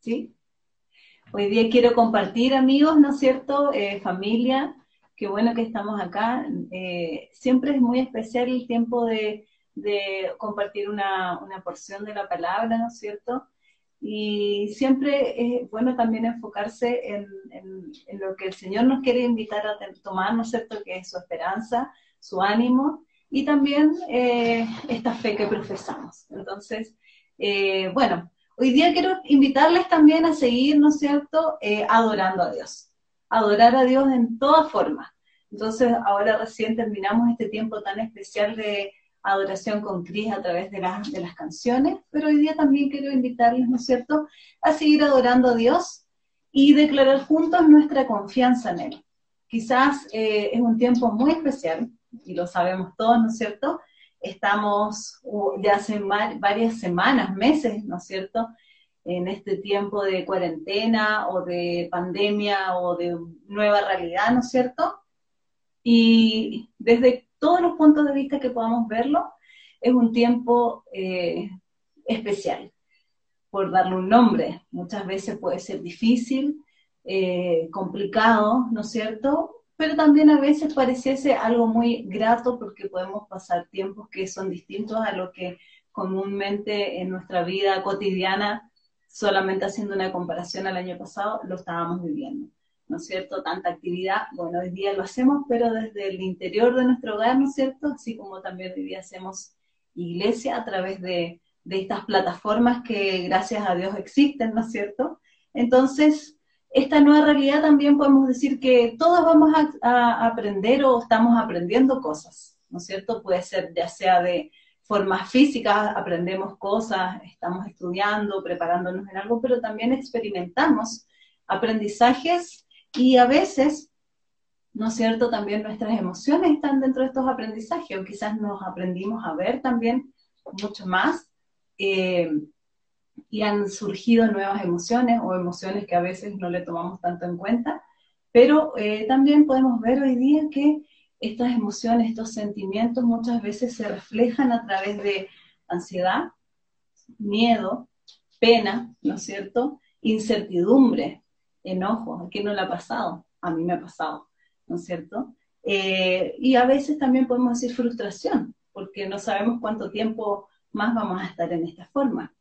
¿sí? Hoy día quiero compartir, amigos, ¿no es cierto? Eh, familia, qué bueno que estamos acá. Eh, siempre es muy especial el tiempo de, compartir una, porción de la palabra, ¿no es cierto? Y siempre es bueno también enfocarse en, lo que el Señor nos quiere invitar a tomar, ¿no es cierto? Que es su esperanza, su ánimo y también eh, esta fe que profesamos. Entonces, bueno, Hoy día quiero invitarles también a seguir, ¿no es cierto?, eh, adorando a Dios. Adorar a Dios en todas formas. Entonces, ahora recién terminamos este tiempo tan especial de adoración con Cris a través de, de las canciones, pero hoy día también quiero invitarles, ¿no es cierto?, a seguir adorando a Dios y declarar juntos nuestra confianza en Él. Quizás eh, es un tiempo muy especial, y lo sabemos todos, ¿no es cierto?, estamos ya hace varias semanas, meses, ¿no es cierto?, en este tiempo de cuarentena o de pandemia o de nueva realidad, ¿no es cierto? Y desde todos los puntos de vista que podamos verlo, es un tiempo eh, especial, por darle un nombre. Muchas veces puede ser difícil, eh, complicado, ¿no es cierto? Pero también a veces pareciese algo muy grato porque podemos pasar tiempos que son distintos a lo que comúnmente en nuestra vida cotidiana, solamente haciendo una comparación al año pasado, lo estábamos viviendo. ¿No es cierto? Tanta actividad, bueno, hoy día lo hacemos, pero desde el interior de nuestro hogar, ¿no es cierto? Así como también hoy día hacemos iglesia a través de, de estas plataformas que gracias a Dios existen, ¿no es cierto? Entonces, esta nueva realidad también podemos decir que todos vamos a, aprender o estamos aprendiendo cosas, ¿no es cierto? Puede ser ya sea de forma física, aprendemos cosas, estamos estudiando, preparándonos en algo, pero también experimentamos aprendizajes y a veces, ¿no es cierto? También nuestras emociones están dentro de estos aprendizajes o quizás nos aprendimos a ver también mucho más. Eh, y han surgido nuevas emociones o emociones que a veces no le tomamos tanto en cuenta, pero eh, también podemos ver hoy día que estas emociones, estos sentimientos muchas veces se reflejan a través de ansiedad, miedo, pena, ¿no es cierto? Incertidumbre, enojo, ¿a quién no le ha pasado? A mí me ha pasado, ¿no es cierto? Eh, y a veces también podemos decir frustración, porque no sabemos cuánto tiempo más vamos a estar en esta forma.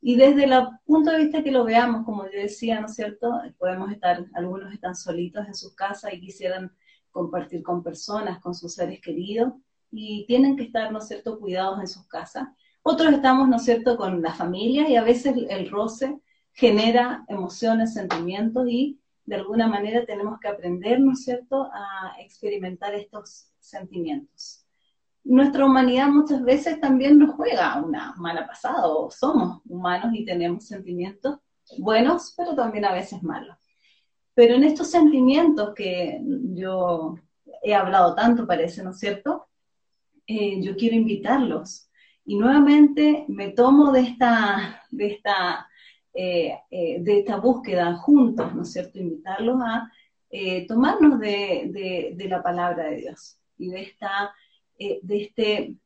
Y desde el punto de vista que lo veamos, como yo decía, ¿no es cierto? Podemos estar, algunos están solitos en sus casas y quisieran compartir con personas, con sus seres queridos, y tienen que estar, ¿no es cierto?, cuidados en sus casas. Otros estamos, ¿no es cierto?, con la familia y a veces el roce genera emociones, sentimientos y de alguna manera tenemos que aprender, ¿no es cierto?, a experimentar estos sentimientos nuestra humanidad muchas veces también nos juega una mala pasada, o somos humanos y tenemos sentimientos buenos, pero también a veces malos. Pero en estos sentimientos que yo he hablado tanto, parece, ¿no es cierto? Eh, yo quiero invitarlos. Y nuevamente me tomo de esta, de esta, eh, eh, de esta búsqueda juntos, ¿no es cierto? Invitarlos a tomarnos de, de la palabra de Dios y de esta eh, de este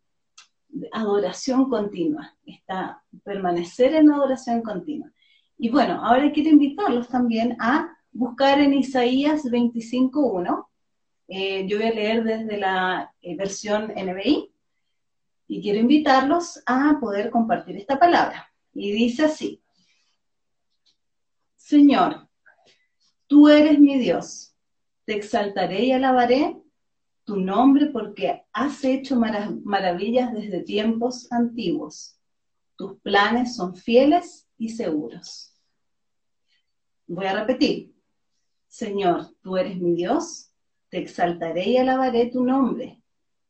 adoración continua, está permanecer en adoración continua. Y bueno, ahora quiero invitarlos también a buscar en Isaías 25.1. Eh, yo voy a leer desde la eh, versión NBI y quiero invitarlos a poder compartir esta palabra. Y dice así, Señor, tú eres mi Dios, te exaltaré y alabaré tu nombre porque has hecho maravillas desde tiempos antiguos. Tus planes son fieles y seguros. Voy a repetir. Señor, tú eres mi Dios, te exaltaré y alabaré tu nombre,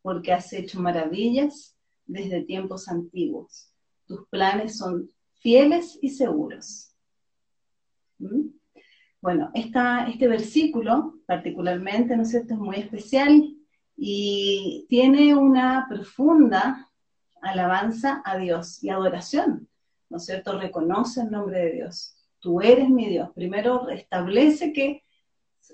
porque has hecho maravillas desde tiempos antiguos. Tus planes son fieles y seguros. ¿Mm? Bueno, este versículo particularmente, ¿no es cierto?, es muy especial y tiene una profunda alabanza a Dios y adoración, ¿no es cierto? Reconoce el nombre de Dios. Tú eres mi Dios. Primero establece que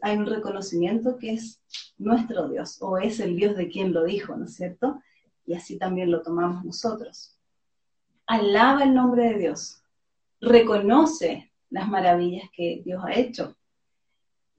hay un reconocimiento que es nuestro Dios o es el Dios de quien lo dijo, ¿no es cierto? Y así también lo tomamos nosotros. Alaba el nombre de Dios. Reconoce las maravillas que Dios ha hecho.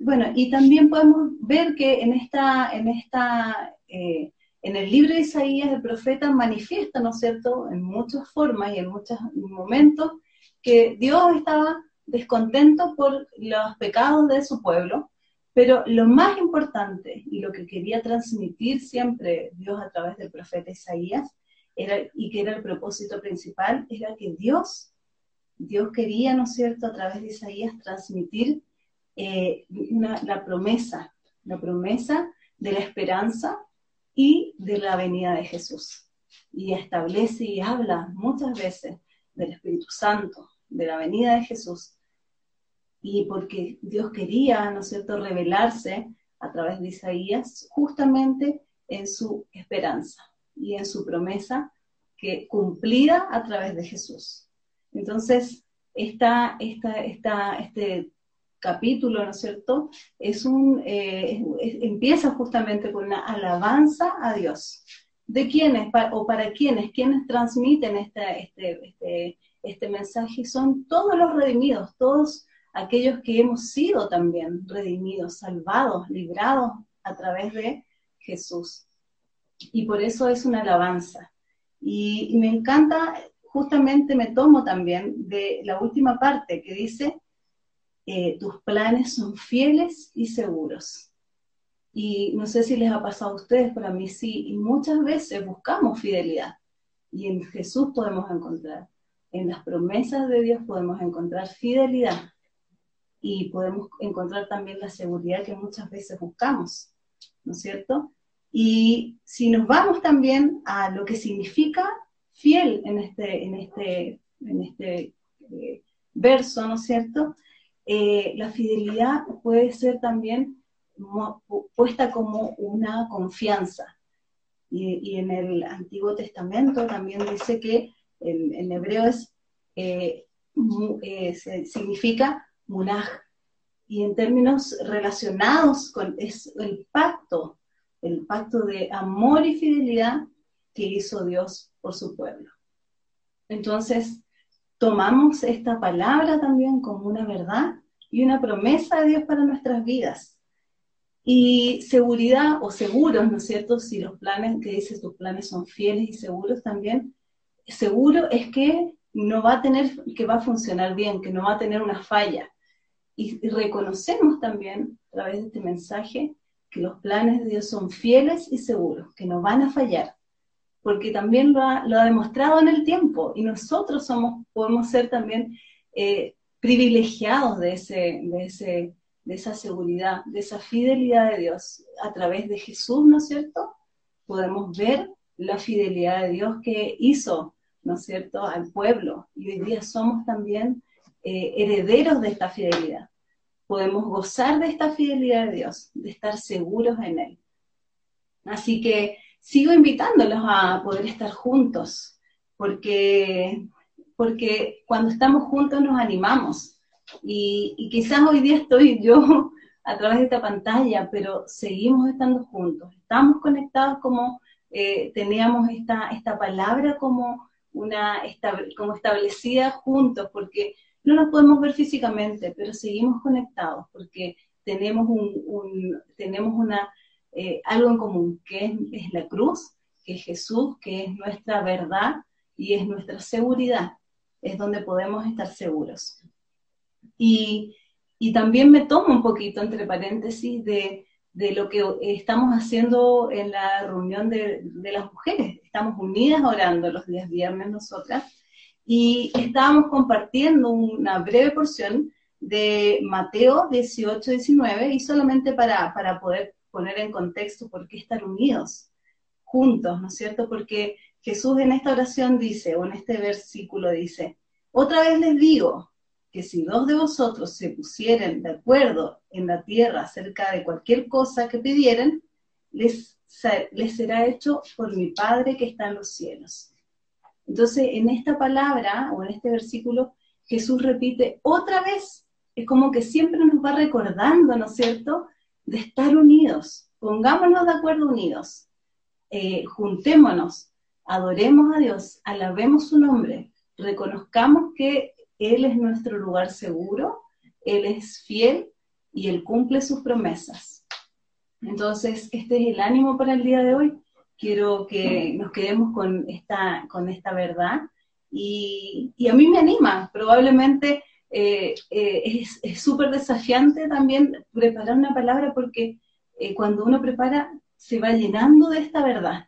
Bueno, y también podemos ver que en esta, en esta, eh, en el libro de Isaías el profeta manifiesta, ¿no es cierto?, en muchas formas y en muchos momentos, que Dios estaba descontento por los pecados de su pueblo, pero lo más importante y lo que quería transmitir siempre Dios a través del profeta Isaías, era, y que era el propósito principal, era que Dios, Dios quería, ¿no es cierto?, a través de Isaías transmitir eh, la promesa, la promesa de la esperanza y de la venida de Jesús. Y establece y habla muchas veces del Espíritu Santo, de la venida de Jesús. Y porque Dios quería, ¿no es cierto?, revelarse a través de Isaías justamente en su esperanza y en su promesa que cumplida a través de Jesús. Entonces, esta, esta, esta, este capítulo, ¿no es cierto? Es un, eh, empieza justamente con una alabanza a Dios. ¿De quiénes o para quiénes? ¿Quiénes transmiten este, este, este, este mensaje? Son todos los redimidos, todos aquellos que hemos sido también redimidos, salvados, librados a través de Jesús. Y por eso es una alabanza. y me encanta, justamente me tomo también de la última parte que dice, eh, tus planes son fieles y seguros. Y no sé si les ha pasado a ustedes, pero a mí sí, y muchas veces buscamos fidelidad. Y en Jesús podemos encontrar, en las promesas de Dios podemos encontrar fidelidad. Y podemos encontrar también la seguridad que muchas veces buscamos, ¿no es cierto? Y si nos vamos también a lo que significa fiel en este, en este, en este eh, verso, ¿no es cierto? Eh, la fidelidad puede ser también puesta como una confianza. Y, en el Antiguo Testamento también dice que en, hebreo es, eh, eh, significa munaj. Y en términos relacionados con es el pacto, el pacto de amor y fidelidad que hizo Dios por su pueblo. Entonces, tomamos esta palabra también como una verdad y una promesa de Dios para nuestras vidas. Y seguridad o seguros, ¿no es cierto? Si los planes que dices, tus planes son fieles y seguros también, seguro es que no va a tener, que va a funcionar bien, que no va a tener una falla. Y, reconocemos también a través de este mensaje que los planes de Dios son fieles y seguros, que no van a fallar porque también lo ha, demostrado en el tiempo y nosotros somos, podemos ser también eh, privilegiados de, ese, de, ese, de esa seguridad, de esa fidelidad de Dios. A través de Jesús, ¿no es cierto? Podemos ver la fidelidad de Dios que hizo, ¿no es cierto?, al pueblo. Y hoy día somos también eh, herederos de esta fidelidad. Podemos gozar de esta fidelidad de Dios, de estar seguros en Él. Así que sigo invitándolos a poder estar juntos, porque, porque cuando estamos juntos nos animamos. Y, quizás hoy día estoy yo a través de esta pantalla, pero seguimos estando juntos, estamos conectados como eh, teníamos esta, esta palabra como, una, como establecida juntos, porque no nos podemos ver físicamente, pero seguimos conectados, porque tenemos, un tenemos una, eh, algo en común, que es, la cruz, que es Jesús, que es nuestra verdad y es nuestra seguridad, es donde podemos estar seguros. Y, también me tomo un poquito, entre paréntesis, de, lo que estamos haciendo en la reunión de, de, las mujeres. Estamos unidas orando los días viernes nosotras y estábamos compartiendo una breve porción de Mateo 18, 19 y solamente para, para poder poner en contexto por qué estar unidos, juntos, ¿no es cierto? Porque Jesús en esta oración dice, o en este versículo dice, otra vez les digo que si dos de vosotros se pusieren de acuerdo en la tierra acerca de cualquier cosa que pidieran, les, les será hecho por mi Padre que está en los cielos. Entonces, en esta palabra o en este versículo, Jesús repite otra vez, es como que siempre nos va recordando, ¿no es cierto?, de estar unidos, pongámonos de acuerdo unidos, eh, juntémonos, adoremos a Dios, alabemos su nombre, reconozcamos que Él es nuestro lugar seguro, Él es fiel y Él cumple sus promesas. Entonces, este es el ánimo para el día de hoy. Quiero que nos quedemos con esta, con esta verdad. Y, a mí me anima. Probablemente eh, eh, es súper desafiante también preparar una palabra porque eh, cuando uno prepara se va llenando de esta verdad.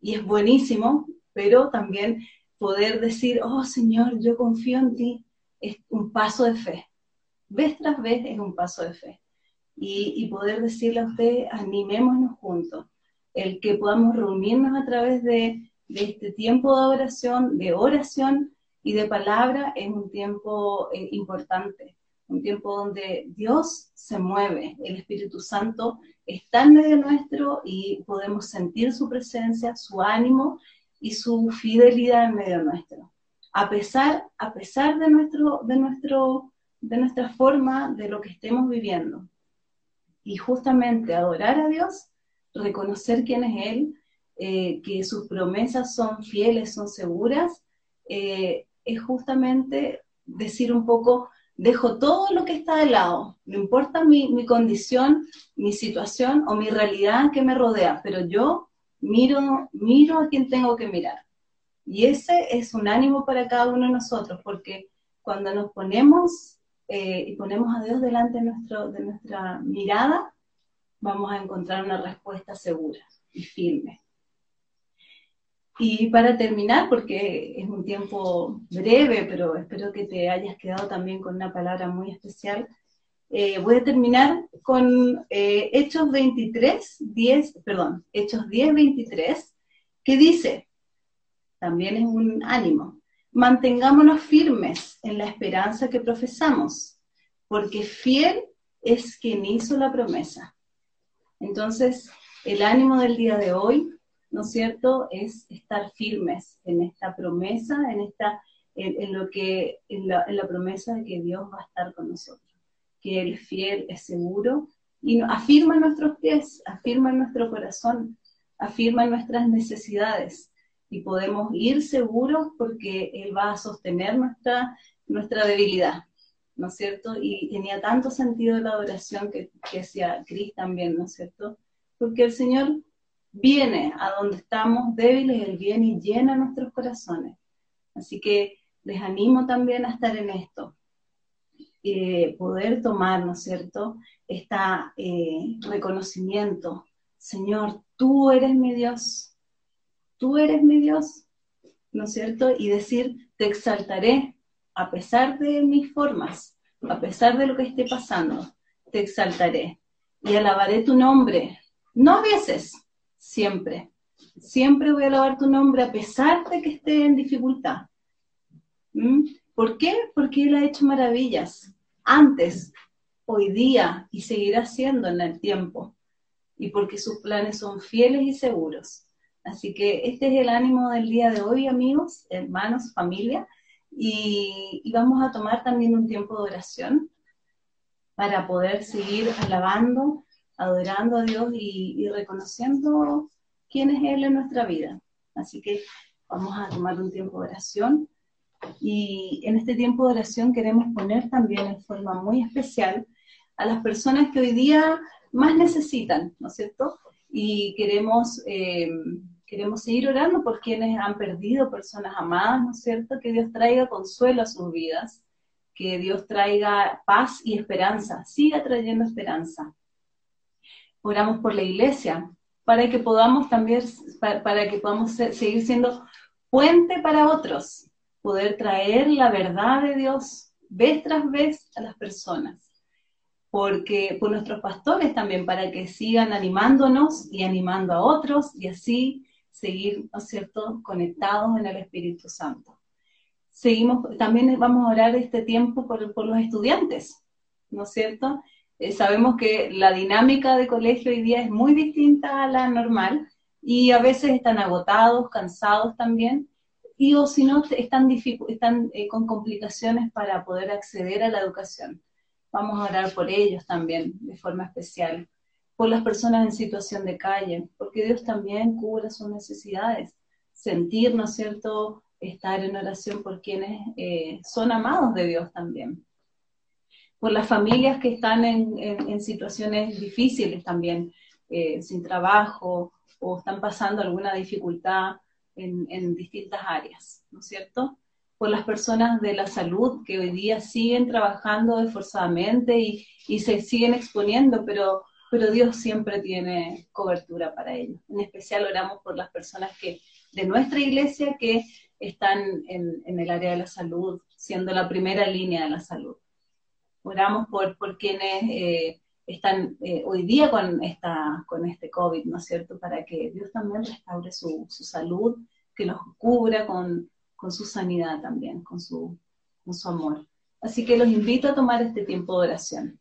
Y es buenísimo, pero también poder decir, oh Señor, yo confío en ti, es un paso de fe. Vez tras vez es un paso de fe. Y, poder decirle a usted, animémonos juntos, el que podamos reunirnos a través de, este tiempo de oración, de oración y de palabra, es un tiempo eh, importante, un tiempo donde Dios se mueve, el Espíritu Santo está en medio nuestro y podemos sentir su presencia, su ánimo y su fidelidad en medio nuestro. A pesar, a pesar de, nuestro, de, nuestro, de nuestra forma, de lo que estemos viviendo. Y justamente adorar a Dios, reconocer quién es Él, eh, que sus promesas son fieles, son seguras, eh, es justamente decir un poco, dejo todo lo que está de lado, no importa mi, mi, condición, mi situación o mi realidad que me rodea, pero yo miro, miro a quien tengo que mirar. Y ese es un ánimo para cada uno de nosotros, porque cuando nos ponemos eh, y ponemos a Dios delante de, nuestro, de nuestra mirada, vamos a encontrar una respuesta segura y firme. Y para terminar, porque es un tiempo breve, pero espero que te hayas quedado también con una palabra muy especial, eh, voy a terminar con eh, Hechos 23, 10, perdón, Hechos 10, 23, que dice, también es un ánimo, mantengámonos firmes en la esperanza que profesamos, porque fiel es quien hizo la promesa. Entonces, el ánimo del día de hoy, ¿no es cierto?, es estar firmes en esta promesa, en, esta, en, lo que, en la, promesa de que Dios va a estar con nosotros que Él es fiel, es seguro, y afirma nuestros pies, afirma nuestro corazón, afirma nuestras necesidades, y podemos ir seguros porque Él va a sostener nuestra, nuestra debilidad, ¿no es cierto? Y tenía tanto sentido la adoración que, que decía Cris también, ¿no es cierto? Porque el Señor viene a donde estamos débiles, Él viene y llena nuestros corazones. Así que les animo también a estar en esto, eh, poder tomar, ¿no es cierto?, este reconocimiento. Señor, tú eres mi Dios, tú eres mi Dios, ¿no es cierto? Y decir, te exaltaré a pesar de mis formas, a pesar de lo que esté pasando, te exaltaré y alabaré tu nombre, no a veces, siempre. Siempre voy a alabar tu nombre a pesar de que esté en dificultad. ¿Mm? ¿Por qué? Porque Él ha hecho maravillas antes, hoy día y seguirá siendo en el tiempo. Y porque sus planes son fieles y seguros. Así que este es el ánimo del día de hoy, amigos, hermanos, familia. Y, vamos a tomar también un tiempo de oración para poder seguir alabando, adorando a Dios y, reconociendo quién es Él en nuestra vida. Así que vamos a tomar un tiempo de oración. Y en este tiempo de oración queremos poner también en forma muy especial a las personas que hoy día más necesitan, ¿no es cierto? Y queremos, eh, queremos seguir orando por quienes han perdido personas amadas, ¿no es cierto? Que Dios traiga consuelo a sus vidas, que Dios traiga paz y esperanza, siga trayendo esperanza. Oramos por la iglesia, para que podamos también, para que podamos seguir siendo puente para otros, poder traer la verdad de Dios vez tras vez a las personas. Porque por nuestros pastores también, para que sigan animándonos y animando a otros y así seguir, ¿no cierto?, conectados en el Espíritu Santo. Seguimos, también vamos a orar este tiempo por, los estudiantes, ¿no es cierto? Eh, sabemos que la dinámica de colegio hoy día es muy distinta a la normal y a veces están agotados, cansados también, y o si no están, eh, con complicaciones para poder acceder a la educación. Vamos a orar por ellos también de forma especial, por las personas en situación de calle, porque Dios también cubre sus necesidades. Sentir, ¿no es cierto?, estar en oración por quienes eh, son amados de Dios también. Por las familias que están en, situaciones difíciles también, eh, sin trabajo o están pasando alguna dificultad en, distintas áreas, ¿no es cierto? Por las personas de la salud que hoy día siguen trabajando esforzadamente y, y se siguen exponiendo, pero pero Dios siempre tiene cobertura para ellos. En especial oramos por las personas que de nuestra iglesia que están en, el área de la salud, siendo la primera línea de la salud. Oramos por, por quienes eh, están eh, hoy día con, esta, con este COVID, ¿no es cierto? Para que Dios también restaure su, salud, que los cubra con, su sanidad también, con su, con su amor. Así que los invito a tomar este tiempo de oración.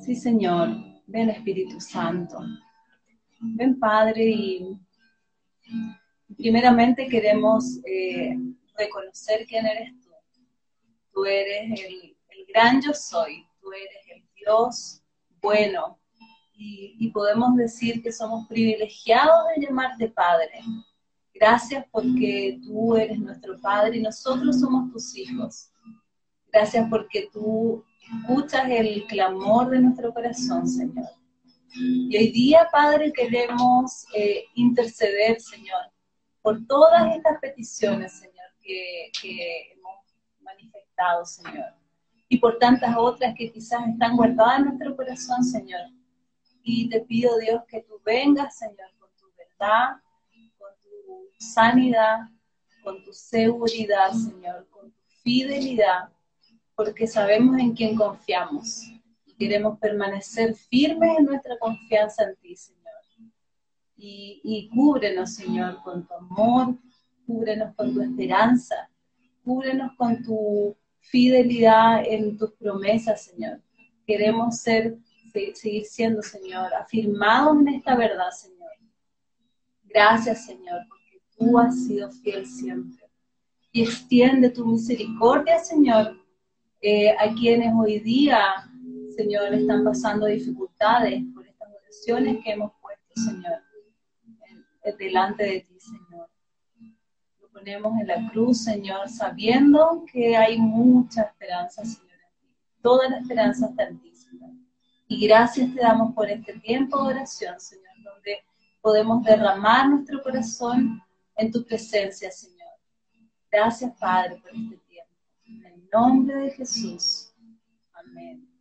Sí, Señor. Ven Espíritu Santo. Ven Padre y primeramente queremos eh, reconocer quién eres tú. Tú eres el, gran yo soy. Tú eres el Dios bueno. Y, y podemos decir que somos privilegiados de llamarte Padre. Gracias porque tú eres nuestro Padre y nosotros somos tus hijos. Gracias porque tú escuchas el clamor de nuestro corazón, Señor. Y hoy día, Padre, queremos eh, interceder, Señor, por todas estas peticiones, Señor, que, hemos manifestado, Señor. Y por tantas otras que quizás están guardadas en nuestro corazón, Señor. Y te pido, Dios, que tú vengas, Señor, con tu verdad, con tu sanidad, con tu seguridad, Señor, con tu fidelidad porque sabemos en quién confiamos. Queremos permanecer firmes en nuestra confianza en ti, Señor. Y cúbrenos, Señor, con tu amor, cúbrenos con tu esperanza, cúbrenos con tu fidelidad en tus promesas, Señor. Queremos ser, seguir siendo, Señor, afirmados en esta verdad, Señor. Gracias, Señor, porque tú has sido fiel siempre. Y extiende tu misericordia, Señor, eh, a quienes hoy día, Señor, están pasando dificultades por estas oraciones que hemos puesto, Señor, delante de ti, Señor. En la cruz, Señor, sabiendo que hay mucha esperanza, Señor, en. Toda la esperanza está en. Y gracias te damos por este tiempo de oración, Señor, donde podemos derramar nuestro corazón en tu presencia, Señor. Gracias, Padre, por este tiempo nombre de Jesús. Amén.